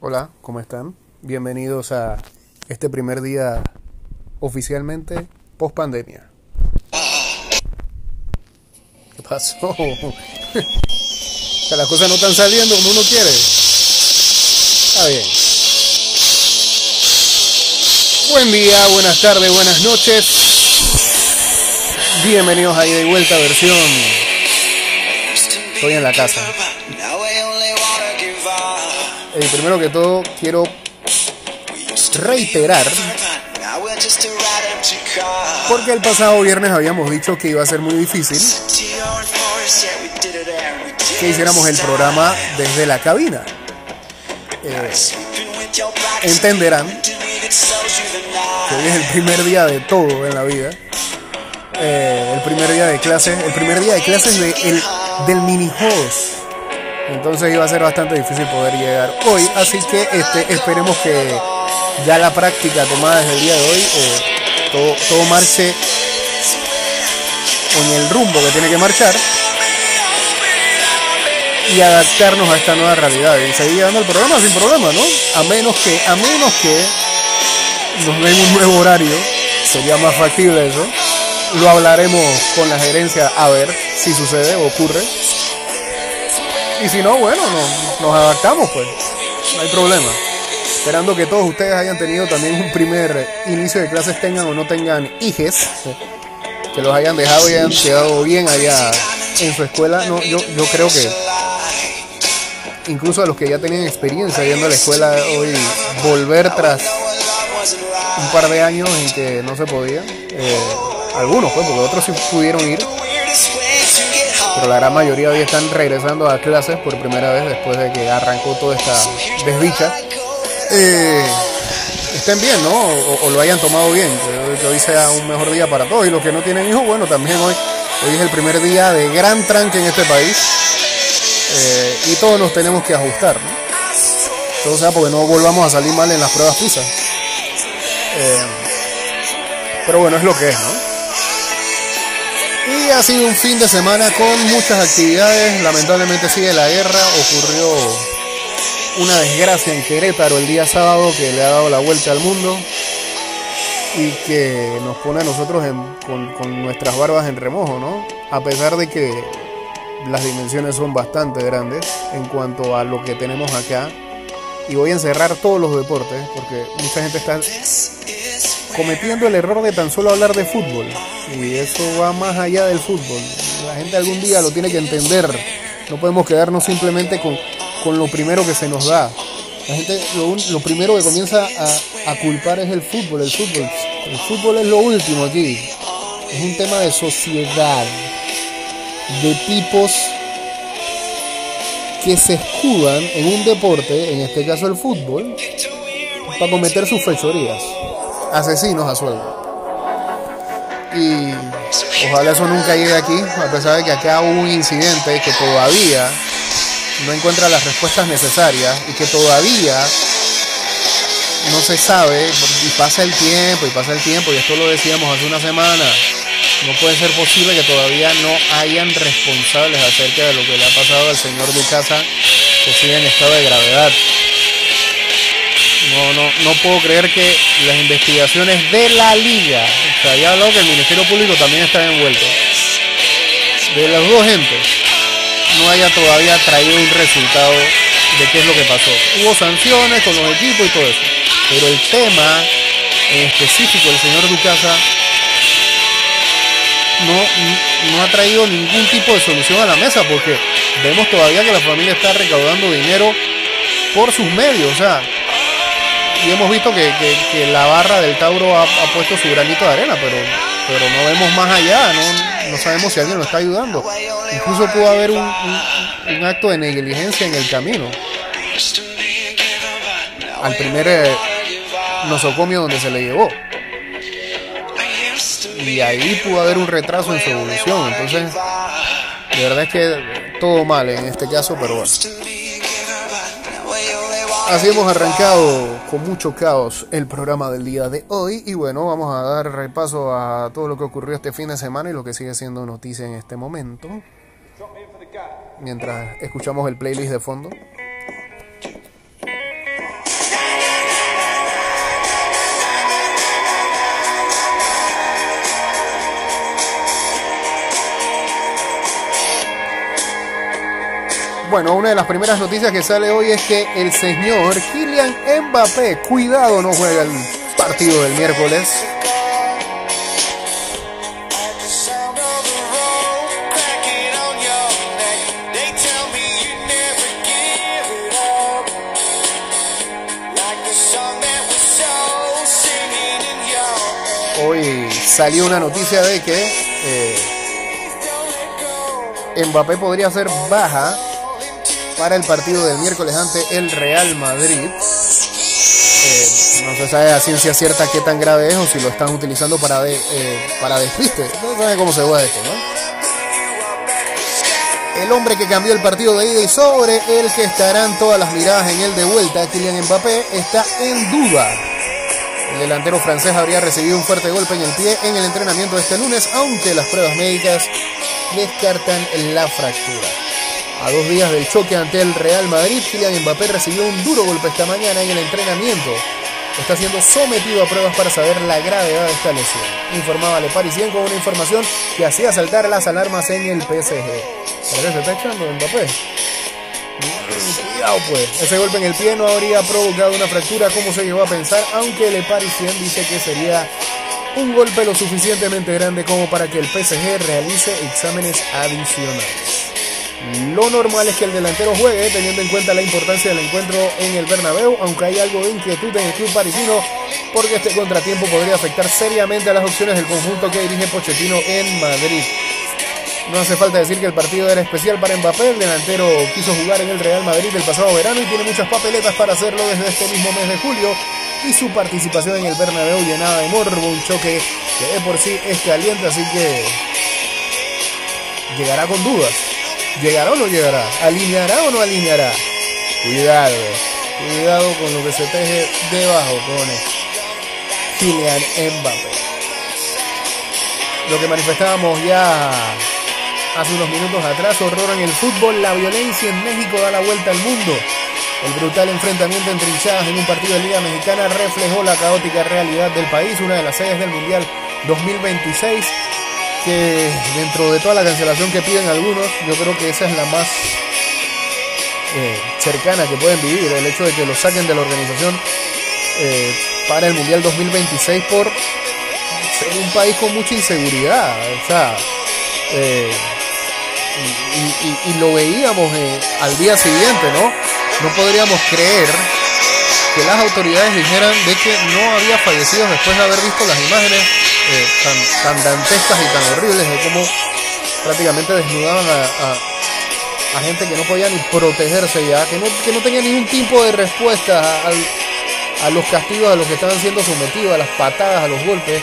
Hola, ¿cómo están? Bienvenidos a este primer día oficialmente post pandemia. ¿Qué pasó? sea, las cosas no están saliendo como uno quiere. Está bien. Buen día, buenas tardes, buenas noches. Bienvenidos a Ida y Vuelta versión. Estoy en la casa. Eh, primero que todo, quiero reiterar, porque el pasado viernes habíamos dicho que iba a ser muy difícil que hiciéramos el programa desde la cabina. Eh, entenderán que hoy es el primer día de todo en la vida. Eh, el primer día de clases, el primer día de clases de el, del mini host. Entonces iba a ser bastante difícil poder llegar hoy. Así que este, esperemos que ya la práctica tomada desde el día de hoy, eh, todo, todo marche en el rumbo que tiene que marchar y adaptarnos a esta nueva realidad y seguir dando el programa sin problema, ¿no? A menos que, a menos que nos den un nuevo horario, sería más factible eso. Lo hablaremos con la gerencia a ver si sucede o ocurre. Y si no, bueno, nos, adaptamos, pues. No hay problema. Esperando que todos ustedes hayan tenido también un primer inicio de clases, tengan o no tengan hijes, que los hayan dejado y hayan quedado bien allá en su escuela. No, yo, yo creo que incluso a los que ya tenían experiencia yendo a la escuela hoy, volver tras un par de años en que no se podía. Eh, algunos, pues, porque otros sí pudieron ir. Pero la gran mayoría hoy están regresando a clases por primera vez después de que arrancó toda esta desdicha. Eh, estén bien, ¿no? O, lo hayan tomado bien. Que, que hoy sea un mejor día para todos. Y los que no tienen hijos, bueno, también hoy, hoy es el primer día de gran tranque en este país. Eh, y todos nos tenemos que ajustar, ¿no? Todo sea porque no volvamos a salir mal en las pruebas PISA. Eh, pero bueno, es lo que es, ¿no? Ha sido un fin de semana con muchas actividades. Lamentablemente sigue la guerra. Ocurrió una desgracia en Querétaro el día sábado que le ha dado la vuelta al mundo y que nos pone a nosotros en, con, nuestras barbas en remojo, ¿no? A pesar de que las dimensiones son bastante grandes en cuanto a lo que tenemos acá. Y voy a encerrar todos los deportes porque mucha gente está cometiendo el error de tan solo hablar de fútbol. Y eso va más allá del fútbol. La gente algún día lo tiene que entender. No podemos quedarnos simplemente con, con lo primero que se nos da. La gente lo, lo primero que comienza a, a, culpar es el fútbol, el fútbol. El fútbol es lo último aquí. Es un tema de sociedad, de tipos que se escudan en un deporte, en este caso el fútbol, para cometer sus fechorías. Asesinos a sueldo. Y ojalá eso nunca llegue aquí, a pesar de que acá hubo un incidente que todavía no encuentra las respuestas necesarias y que todavía no se sabe y pasa el tiempo y pasa el tiempo y esto lo decíamos hace una semana no puede ser posible que todavía no hayan responsables acerca de lo que le ha pasado al señor Ducasa que sigue en estado de gravedad no, no, no puedo creer que las investigaciones de la liga se había hablado que el Ministerio Público también está envuelto de las dos gentes no haya todavía traído un resultado de qué es lo que pasó. Hubo sanciones con los equipos y todo eso. Pero el tema en específico del señor Ducasa no, no ha traído ningún tipo de solución a la mesa porque vemos todavía que la familia está recaudando dinero por sus medios. O sea, y hemos visto que, que, la barra del Tauro ha, ha, puesto su granito de arena, pero, pero no vemos más allá, no, no sabemos si alguien lo está ayudando. Incluso pudo haber un, un, un acto de negligencia en el camino. Al primer eh, nosocomio donde se le llevó. Y ahí pudo haber un retraso en su evolución. Entonces, de verdad es que todo mal en este caso, pero bueno. Así hemos arrancado con mucho caos el programa del día de hoy y bueno, vamos a dar repaso a todo lo que ocurrió este fin de semana y lo que sigue siendo noticia en este momento. Mientras escuchamos el playlist de fondo. Bueno, una de las primeras noticias que sale hoy es que el señor Kylian Mbappé, cuidado, no juega el partido del miércoles. Hoy salió una noticia de que eh, Mbappé podría ser baja para el partido del miércoles ante el Real Madrid. Eh, no se sabe a ciencia cierta qué tan grave es o si lo están utilizando para, eh, para despiste. No se sabe cómo se juega esto, ¿no? El hombre que cambió el partido de ida y sobre el que estarán todas las miradas en el de vuelta, Kylian Mbappé, está en duda. El delantero francés habría recibido un fuerte golpe en el pie en el entrenamiento de este lunes, aunque las pruebas médicas descartan la fractura. A dos días del choque ante el Real Madrid, Kylian Mbappé recibió un duro golpe esta mañana en el entrenamiento. Está siendo sometido a pruebas para saber la gravedad de esta lesión. Informaba Le Parisien con una información que hacía saltar las alarmas en el PSG. ¿Para qué se está echando Mbappé? Cuidado pues, ese golpe en el pie no habría provocado una fractura como se llegó a pensar, aunque Le Parisien dice que sería un golpe lo suficientemente grande como para que el PSG realice exámenes adicionales. Lo normal es que el delantero juegue teniendo en cuenta la importancia del encuentro en el Bernabéu, aunque hay algo de inquietud en el club parisino porque este contratiempo podría afectar seriamente a las opciones del conjunto que dirige Pochettino en Madrid. No hace falta decir que el partido era especial para Mbappé, el delantero quiso jugar en el Real Madrid el pasado verano y tiene muchas papeletas para hacerlo desde este mismo mes de julio y su participación en el Bernabéu llenada de morbo, un choque que de por sí es caliente, así que llegará con dudas. ¿Llegará o no llegará? ¿Alineará o no alineará? Cuidado, cuidado con lo que se teje debajo con Kylian Mbappé. Lo que manifestábamos ya hace unos minutos atrás, horror en el fútbol, la violencia en México da la vuelta al mundo. El brutal enfrentamiento entre hinchadas en un partido de Liga Mexicana reflejó la caótica realidad del país, una de las sedes del Mundial 2026 que dentro de toda la cancelación que piden algunos, yo creo que esa es la más eh, cercana que pueden vivir, el hecho de que lo saquen de la organización eh, para el Mundial 2026 por ser un país con mucha inseguridad, o sea, eh, y, lo veíamos al día siguiente, ¿no? No podríamos creer que las autoridades dijeran de que no había fallecidos después de haber visto las imágenes eh, tan, dantescas y tan horribles de cómo prácticamente desnudaban a, gente que no podía ni protegerse ya, que no, que no tenía ningún tipo de respuesta a, los castigos a los que estaban siendo sometidos, a las patadas, a los golpes.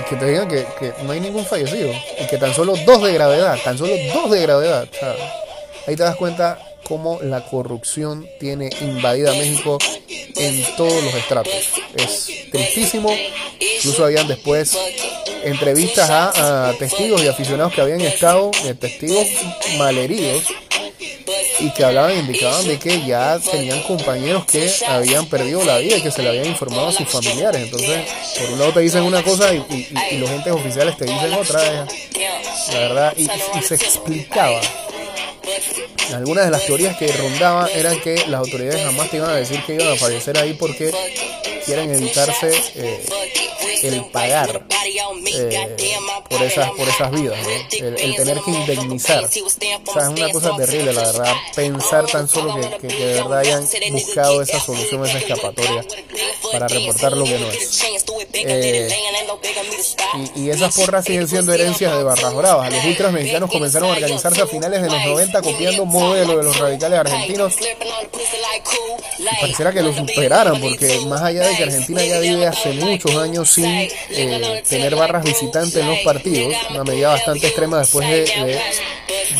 Y que te digan que, no hay ningún fallecido. Y que tan solo dos de gravedad, tan solo dos de gravedad. ahí te das cuenta cómo la corrupción tiene invadida México en todos los estratos. Es tristísimo. Incluso habían después entrevistas a, testigos y aficionados que habían estado, testigos malheridos, y que hablaban, indicaban de que ya tenían compañeros que habían perdido la vida y que se le habían informado a sus familiares. Entonces, por un lado te dicen una cosa y, los entes oficiales te dicen otra. La verdad, y se explicaba algunas de las teorías que rondaban eran que las autoridades jamás te iban a decir que iban a fallecer ahí porque quieren evitarse eh, el pagar eh, por esas por esas vidas, el, tener que indemnizar. O sea, es una cosa terrible, la verdad, pensar tan solo que, que, de verdad hayan buscado esa solución, esa escapatoria para reportar lo que no es. Eh, y, esas porras siguen siendo herencias de barras bravas. Los ultras mexicanos comenzaron a organizarse a finales de los 90 copiando un modelo de los radicales argentinos. Y pareciera que lo superaran, porque más allá de que Argentina ya vive hace muchos años sin eh, tener barras visitantes en los partidos, una medida bastante extrema después de,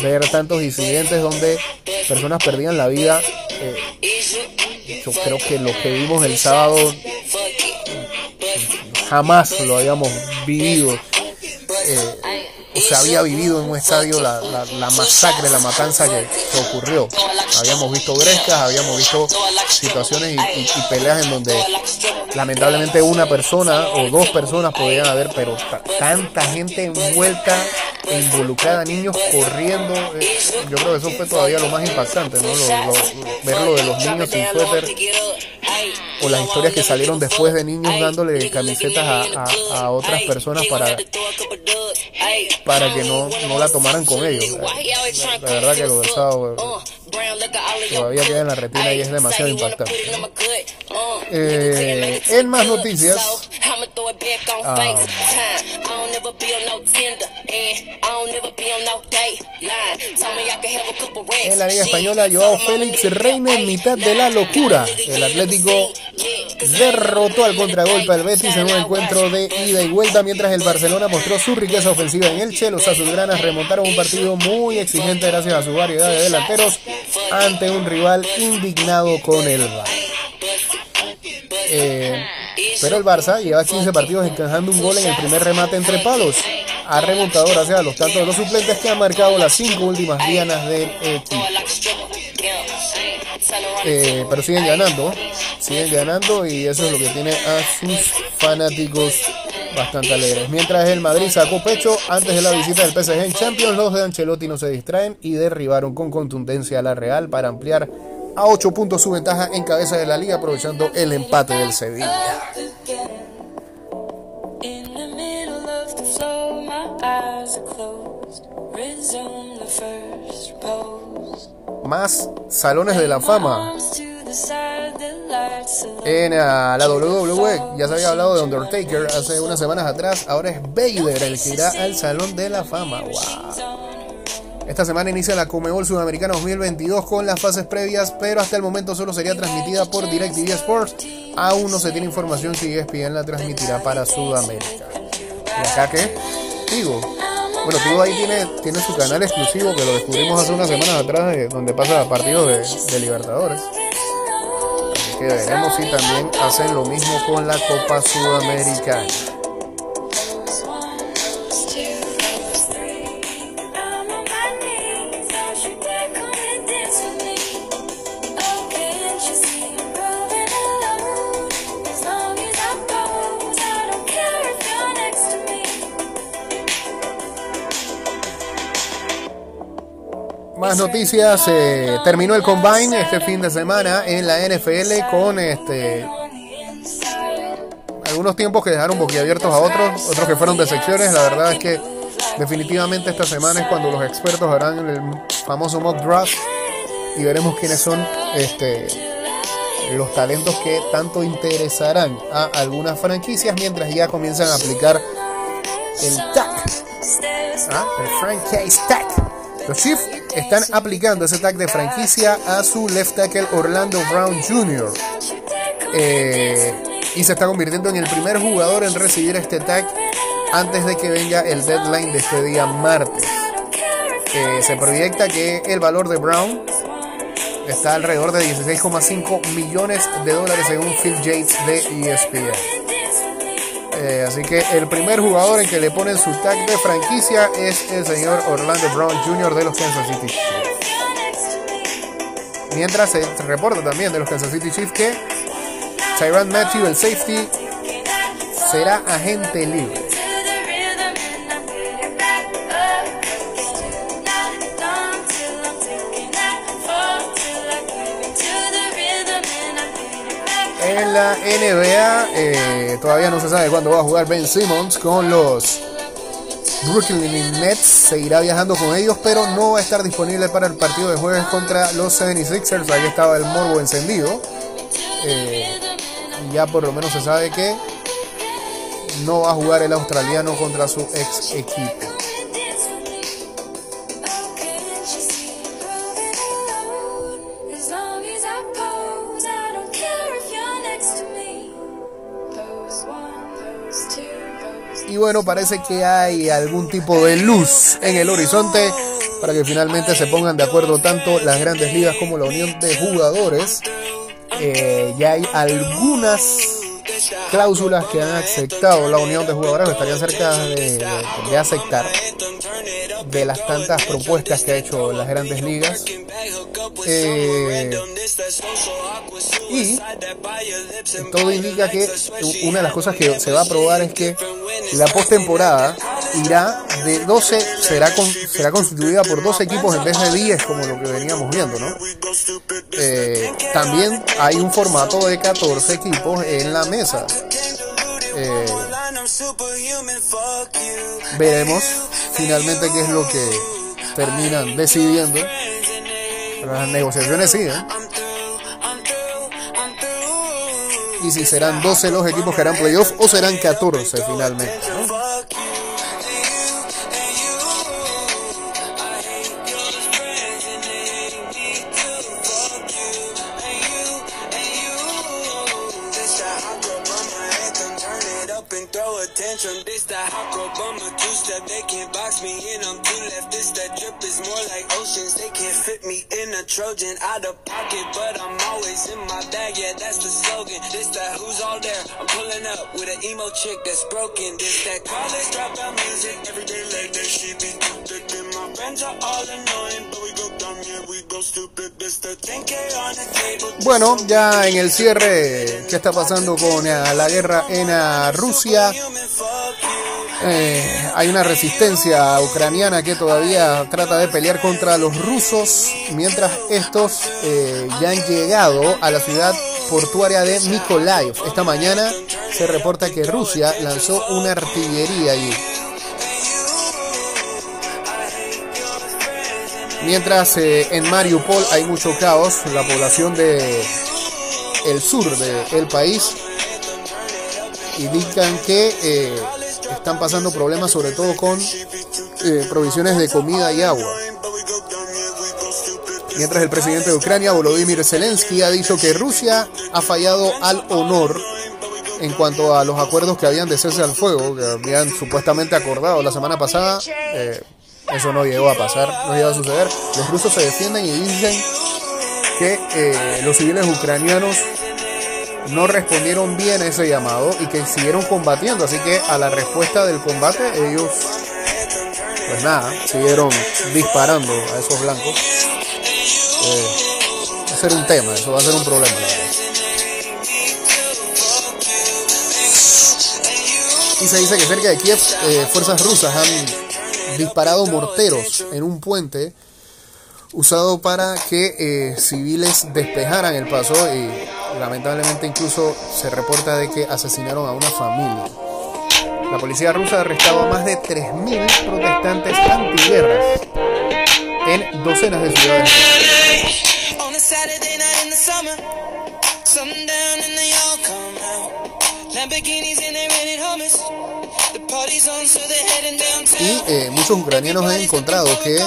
ver tantos incidentes donde personas perdían la vida. Eh, yo creo que lo que vimos el sábado jamás lo habíamos vivido. Eh, o se había vivido en un estadio la, la, masacre, la matanza que, ocurrió. Habíamos visto grescas, habíamos visto situaciones y, peleas en donde lamentablemente una persona o dos personas podían haber, pero tanta gente envuelta involucrada, niños corriendo. Eh, yo creo que eso fue todavía lo más impactante, ¿no? Lo, ver lo de los niños sin suéter o las historias que salieron después de niños dándole camisetas a, otras personas para, para que no, no la tomaran con ellos. La, verdad que lo del sábado todavía queda en la retina y es demasiado impactante. Eh, en más noticias, ah, en la Liga Española, Joao Félix reina en mitad de la locura. El Atlético derrotó al contragolpe al Betis en un encuentro de ida y vuelta, mientras el Barcelona mostró su riqueza ofensiva en el Che. Los azulgranas remontaron un partido muy exigente gracias a su variedad de delanteros ante un rival indignado con el VAR. Eh, pero el Barça lleva 15 partidos encajando un gol en el primer remate entre palos. Ha remontado gracias a los tantos de los suplentes que han marcado las cinco últimas dianas del equipo. Eh, pero siguen ganando, siguen ganando y eso es lo que tiene a sus fanáticos bastante alegres. Mientras el Madrid sacó pecho antes de la visita del PSG en Champions, los de Ancelotti no se distraen y derribaron con contundencia a la Real para ampliar a 8 puntos su ventaja en cabeza de la liga aprovechando el empate del Sevilla. Más salones de la fama. En ah, la WWE ya se había hablado de Undertaker hace unas semanas atrás. Ahora es Vader el que irá al Salón de la Fama. Esta semana inicia la Comebol Sudamericana 2022 con las fases previas, pero hasta el momento solo sería transmitida por DirecTV Sports. Aún no se tiene información si ESPN la transmitirá para Sudamérica. ¿Y acá qué? Bueno, Tigo ahí tiene, tiene su canal exclusivo que lo descubrimos hace unas semanas atrás, donde pasa partidos de, de Libertadores. Así que veremos si también hacen lo mismo con la Copa Sudamericana. Más noticias, eh, terminó el combine este fin de semana en la NFL con este algunos tiempos que dejaron boquiabiertos a otros, otros que fueron de secciones. La verdad es que definitivamente esta semana es cuando los expertos harán el famoso mock draft y veremos quiénes son este, los talentos que tanto interesarán a algunas franquicias mientras ya comienzan a aplicar el TAC, ¿ah? el franchise TAC. Los Chiefs están aplicando ese tag de franquicia a su left tackle Orlando Brown Jr. Eh, y se está convirtiendo en el primer jugador en recibir este tag antes de que venga el deadline de este día martes. Eh, se proyecta que el valor de Brown está alrededor de 16,5 millones de dólares según Phil Yates de ESPN. Eh, así que el primer jugador en que le ponen su tag de franquicia es el señor Orlando Brown Jr. de los Kansas City Chiefs. Mientras se reporta también de los Kansas City Chiefs que Tyron Matthew, el safety, será agente libre. La NBA. Eh, todavía no se sabe cuándo va a jugar Ben Simmons con los Brooklyn Nets. Seguirá viajando con ellos, pero no va a estar disponible para el partido de jueves contra los 76ers. Ahí estaba el morbo encendido. Eh, ya por lo menos se sabe que no va a jugar el australiano contra su ex equipo. Y bueno, parece que hay algún tipo de luz en el horizonte para que finalmente se pongan de acuerdo tanto las grandes ligas como la unión de jugadores. Eh, ya hay algunas cláusulas que han aceptado la unión de jugadores, estarían cerca de, aceptar de las tantas propuestas que ha hecho las grandes ligas. Eh, y todo indica que una de las cosas que se va a probar es que la postemporada irá de 12, será, será constituida por 12 equipos en vez de 10 como lo que veníamos viendo, ¿no? Eh, también hay un formato de 14 equipos en la mesa. Eh, veremos finalmente qué es lo que terminan decidiendo. Las negociaciones siguen. Y si serán 12 los equipos que harán playoff o serán 14 finalmente. Attention. This that hot girl bummer, two step. They can't box me in. I'm too left. This that drip is more like oceans. They can't fit me in a Trojan out of pocket, but I'm always in my bag. Yeah, that's the slogan. This that who's all there. I'm pulling up with an emo chick that's broken. This that college dropout music. Every day late, that she be too. And my friends are all annoying, but Bueno, ya en el cierre, ¿qué está pasando con la guerra en Rusia? Eh, hay una resistencia ucraniana que todavía trata de pelear contra los rusos, mientras estos eh, ya han llegado a la ciudad portuaria de Mykolaiv. Esta mañana se reporta que Rusia lanzó una artillería allí. Mientras eh, en Mariupol hay mucho caos, la población de el sur del país indican que eh, están pasando problemas sobre todo con eh, provisiones de comida y agua. Mientras el presidente de Ucrania, Volodymyr Zelensky, ha dicho que Rusia ha fallado al honor en cuanto a los acuerdos que habían de cese al fuego, que habían supuestamente acordado la semana pasada. Eso no llegó a pasar, no llegó a suceder. Los rusos se defienden y dicen que los civiles ucranianos no respondieron bien a ese llamado y que siguieron combatiendo. Así que a la respuesta del combate ellos, pues nada, siguieron disparando a esos blancos. Eh, va a ser un tema, eso va a ser un problema. Y se dice que cerca de Kiev eh, fuerzas rusas han disparado morteros en un puente usado para que eh, civiles despejaran el paso y lamentablemente incluso se reporta de que asesinaron a una familia. La policía rusa ha arrestado a más de 3.000 protestantes antiguerras en docenas de ciudades. Y eh, muchos ucranianos han encontrado que eh,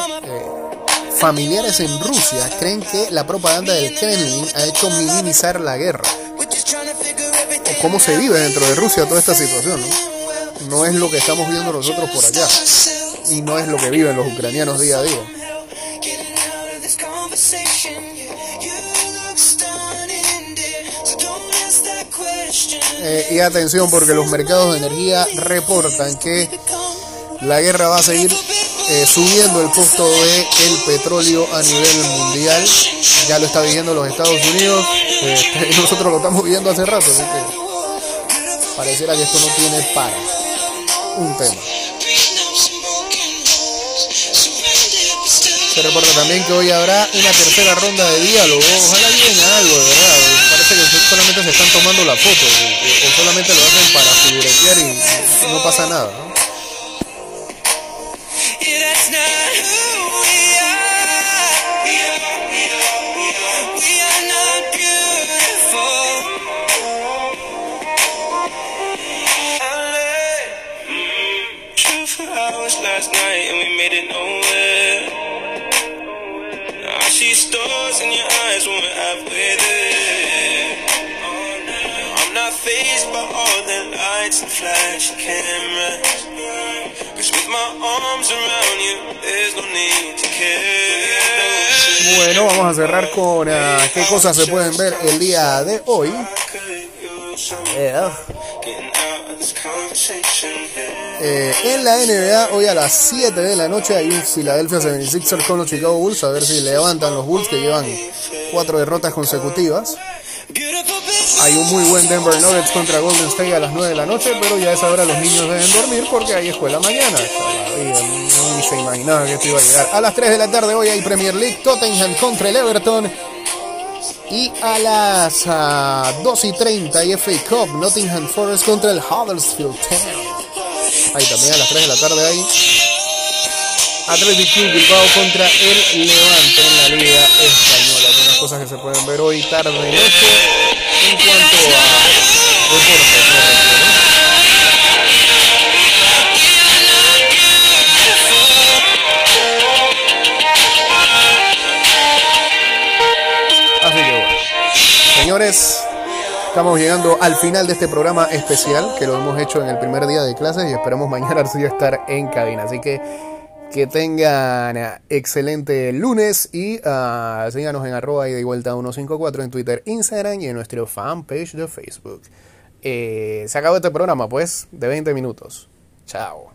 familiares en Rusia creen que la propaganda del Kremlin ha hecho minimizar la guerra. O cómo se vive dentro de Rusia toda esta situación, ¿no? No es lo que estamos viendo nosotros por allá. Y no es lo que viven los ucranianos día a día. Eh, y atención porque los mercados de energía reportan que la guerra va a seguir eh, subiendo el costo del el petróleo a nivel mundial. Ya lo está viviendo los Estados Unidos. Eh, nosotros lo estamos viviendo hace rato. Así que pareciera que esto no tiene para. Un tema. Se reporta también que hoy habrá una tercera ronda de diálogo. Ojalá lleguen algo, de verdad. Parece que solamente se están tomando la foto solamente lo hacen para figuretear y no pasa nada. Bueno, vamos a cerrar con uh, qué cosas se pueden ver el día de hoy. Eh, en la NBA, hoy a las 7 de la noche hay un Philadelphia 76ers con los Chicago Bulls. A ver si levantan los Bulls que llevan cuatro derrotas consecutivas. Hay un muy buen Denver Nuggets contra Golden State a las 9 de la noche, pero ya es hora los niños deben dormir porque hay escuela mañana. Ni se imaginaba que esto iba a llegar. A las 3 de la tarde hoy hay Premier League, Tottenham contra el Everton. Y a las 2 ah, y 30 y FA Cup, Nottingham Forest contra el Huddersfield Town. Ahí también a las 3 de la tarde. Athletic Club Bilbao contra el Levante en la Liga Española. Cosas que se pueden ver hoy tarde y noche en cuanto a deportes. Señores, estamos llegando al final de este programa especial que lo hemos hecho en el primer día de clases y esperamos mañana sí estar en cabina. Así que que tengan excelente lunes y uh, síganos en arroba y de vuelta 154 en Twitter, Instagram y en nuestro fanpage de Facebook. Eh, se acabó este programa, pues, de 20 minutos. Chao.